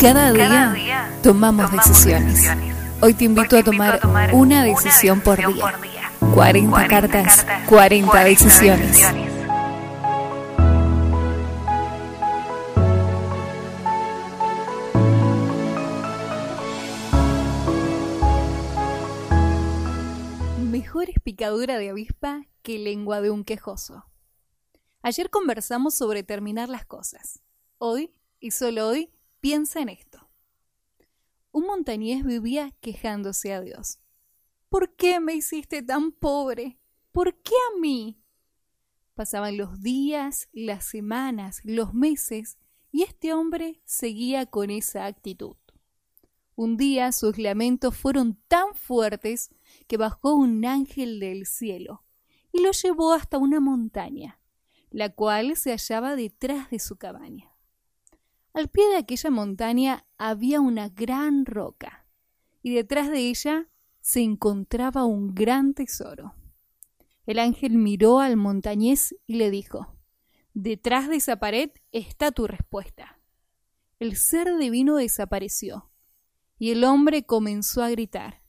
Cada día tomamos decisiones. Hoy te invito a tomar una decisión por día. 40 cartas, 40 decisiones. Mejor es picadura de avispa que lengua de un quejoso. Ayer conversamos sobre terminar las cosas. Hoy, y solo hoy, piensa en esto. Un montañés vivía quejándose a Dios. ¿Por qué me hiciste tan pobre? ¿Por qué a mí? Pasaban los días, las semanas, los meses, y este hombre seguía con esa actitud. Un día sus lamentos fueron tan fuertes que bajó un ángel del cielo y lo llevó hasta una montaña, la cual se hallaba detrás de su cabaña. Al pie de aquella montaña había una gran roca, y detrás de ella se encontraba un gran tesoro. El ángel miró al montañés y le dijo, Detrás de esa pared está tu respuesta. El ser divino desapareció, y el hombre comenzó a gritar,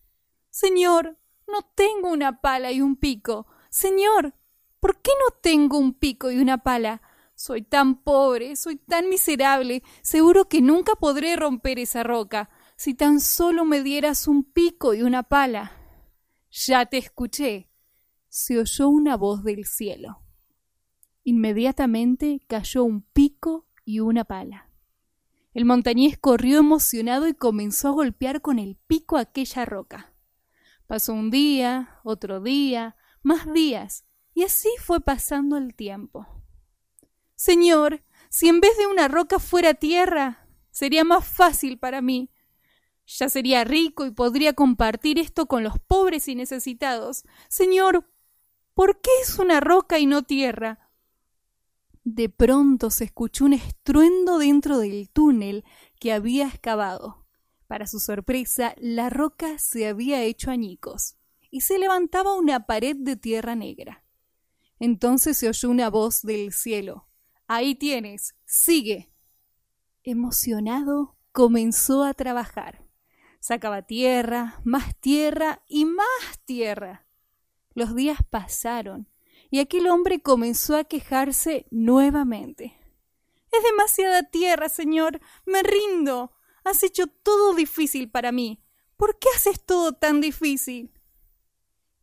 Señor, no tengo una pala y un pico. Señor, ¿por qué no tengo un pico y una pala? Soy tan pobre, soy tan miserable, seguro que nunca podré romper esa roca, si tan solo me dieras un pico y una pala. Ya te escuché. Se oyó una voz del cielo. Inmediatamente cayó un pico y una pala. El montañés corrió emocionado y comenzó a golpear con el pico aquella roca. Pasó un día, otro día, más días, y así fue pasando el tiempo. Señor, si en vez de una roca fuera tierra, sería más fácil para mí. Ya sería rico y podría compartir esto con los pobres y necesitados. Señor, ¿por qué es una roca y no tierra? De pronto se escuchó un estruendo dentro del túnel que había excavado. Para su sorpresa, la roca se había hecho añicos y se levantaba una pared de tierra negra. Entonces se oyó una voz del cielo. Ahí tienes, sigue. Emocionado, comenzó a trabajar. Sacaba tierra, más tierra y más tierra. Los días pasaron y aquel hombre comenzó a quejarse nuevamente. Es demasiada tierra, señor. Me rindo. Has hecho todo difícil para mí. ¿Por qué haces todo tan difícil?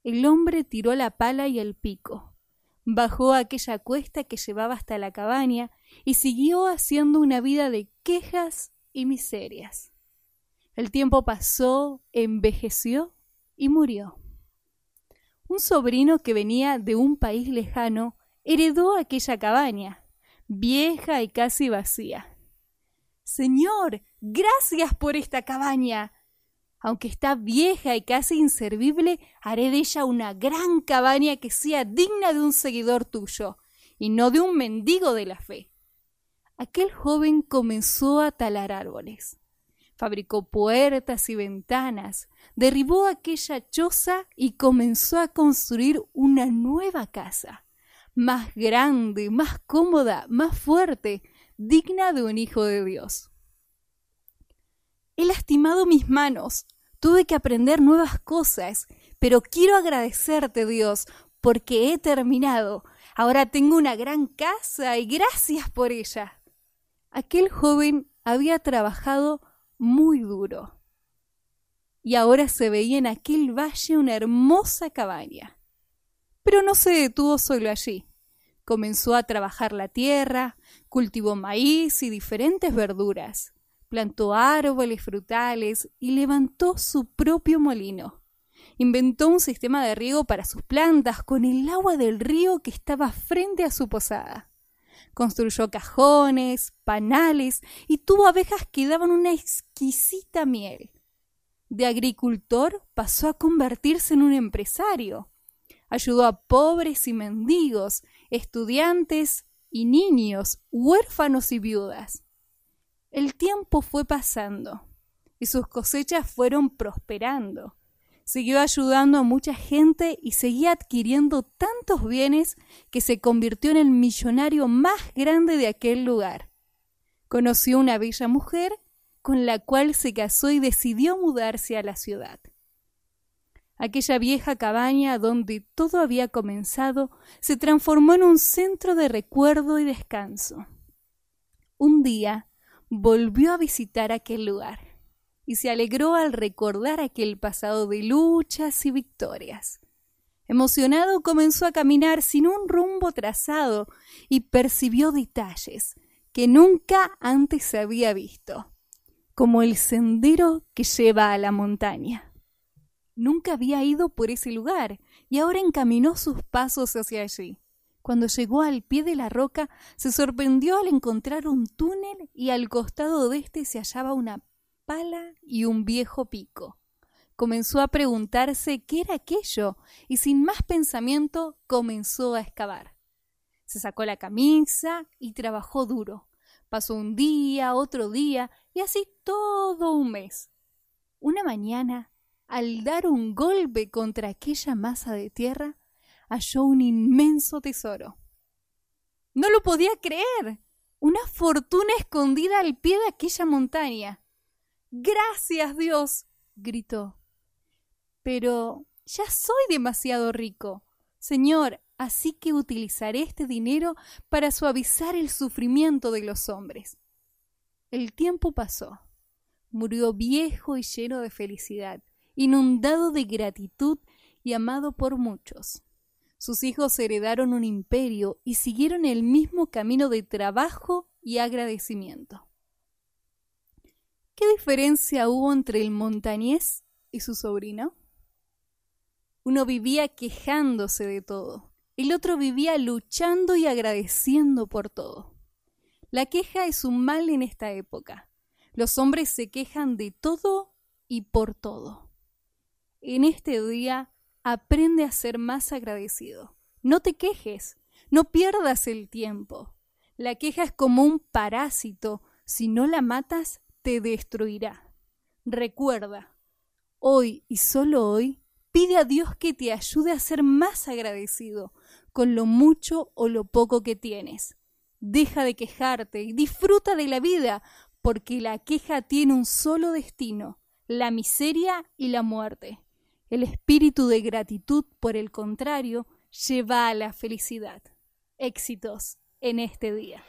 El hombre tiró la pala y el pico bajó aquella cuesta que llevaba hasta la cabaña y siguió haciendo una vida de quejas y miserias. El tiempo pasó, envejeció y murió. Un sobrino que venía de un país lejano heredó aquella cabaña, vieja y casi vacía. Señor, gracias por esta cabaña, aunque está vieja y casi inservible, haré de ella una gran cabaña que sea digna de un seguidor tuyo, y no de un mendigo de la fe. Aquel joven comenzó a talar árboles. Fabricó puertas y ventanas, derribó aquella choza y comenzó a construir una nueva casa, más grande, más cómoda, más fuerte, digna de un hijo de Dios. He lastimado mis manos, tuve que aprender nuevas cosas, pero quiero agradecerte, Dios, porque he terminado. Ahora tengo una gran casa y gracias por ella. Aquel joven había trabajado muy duro y ahora se veía en aquel valle una hermosa cabaña. Pero no se detuvo solo allí. Comenzó a trabajar la tierra, cultivó maíz y diferentes verduras plantó árboles frutales y levantó su propio molino. Inventó un sistema de riego para sus plantas con el agua del río que estaba frente a su posada. Construyó cajones, panales y tuvo abejas que daban una exquisita miel. De agricultor pasó a convertirse en un empresario. Ayudó a pobres y mendigos, estudiantes y niños, huérfanos y viudas. El tiempo fue pasando y sus cosechas fueron prosperando. Siguió ayudando a mucha gente y seguía adquiriendo tantos bienes que se convirtió en el millonario más grande de aquel lugar. Conoció una bella mujer con la cual se casó y decidió mudarse a la ciudad. Aquella vieja cabaña donde todo había comenzado se transformó en un centro de recuerdo y descanso. Un día volvió a visitar aquel lugar y se alegró al recordar aquel pasado de luchas y victorias. Emocionado comenzó a caminar sin un rumbo trazado y percibió detalles que nunca antes había visto, como el sendero que lleva a la montaña. Nunca había ido por ese lugar y ahora encaminó sus pasos hacia allí. Cuando llegó al pie de la roca, se sorprendió al encontrar un túnel y al costado de éste se hallaba una pala y un viejo pico. Comenzó a preguntarse qué era aquello y sin más pensamiento comenzó a excavar. Se sacó la camisa y trabajó duro. Pasó un día, otro día y así todo un mes. Una mañana al dar un golpe contra aquella masa de tierra, halló un inmenso tesoro. No lo podía creer. Una fortuna escondida al pie de aquella montaña. Gracias, Dios. gritó. Pero ya soy demasiado rico. Señor, así que utilizaré este dinero para suavizar el sufrimiento de los hombres. El tiempo pasó. Murió viejo y lleno de felicidad inundado de gratitud y amado por muchos. Sus hijos heredaron un imperio y siguieron el mismo camino de trabajo y agradecimiento. ¿Qué diferencia hubo entre el montañés y su sobrino? Uno vivía quejándose de todo, el otro vivía luchando y agradeciendo por todo. La queja es un mal en esta época. Los hombres se quejan de todo y por todo en este día aprende a ser más agradecido. No te quejes, no pierdas el tiempo. La queja es como un parásito, si no la matas, te destruirá. Recuerda, hoy y solo hoy, pide a Dios que te ayude a ser más agradecido con lo mucho o lo poco que tienes. Deja de quejarte y disfruta de la vida, porque la queja tiene un solo destino, la miseria y la muerte. El espíritu de gratitud, por el contrario, lleva a la felicidad. Éxitos en este día.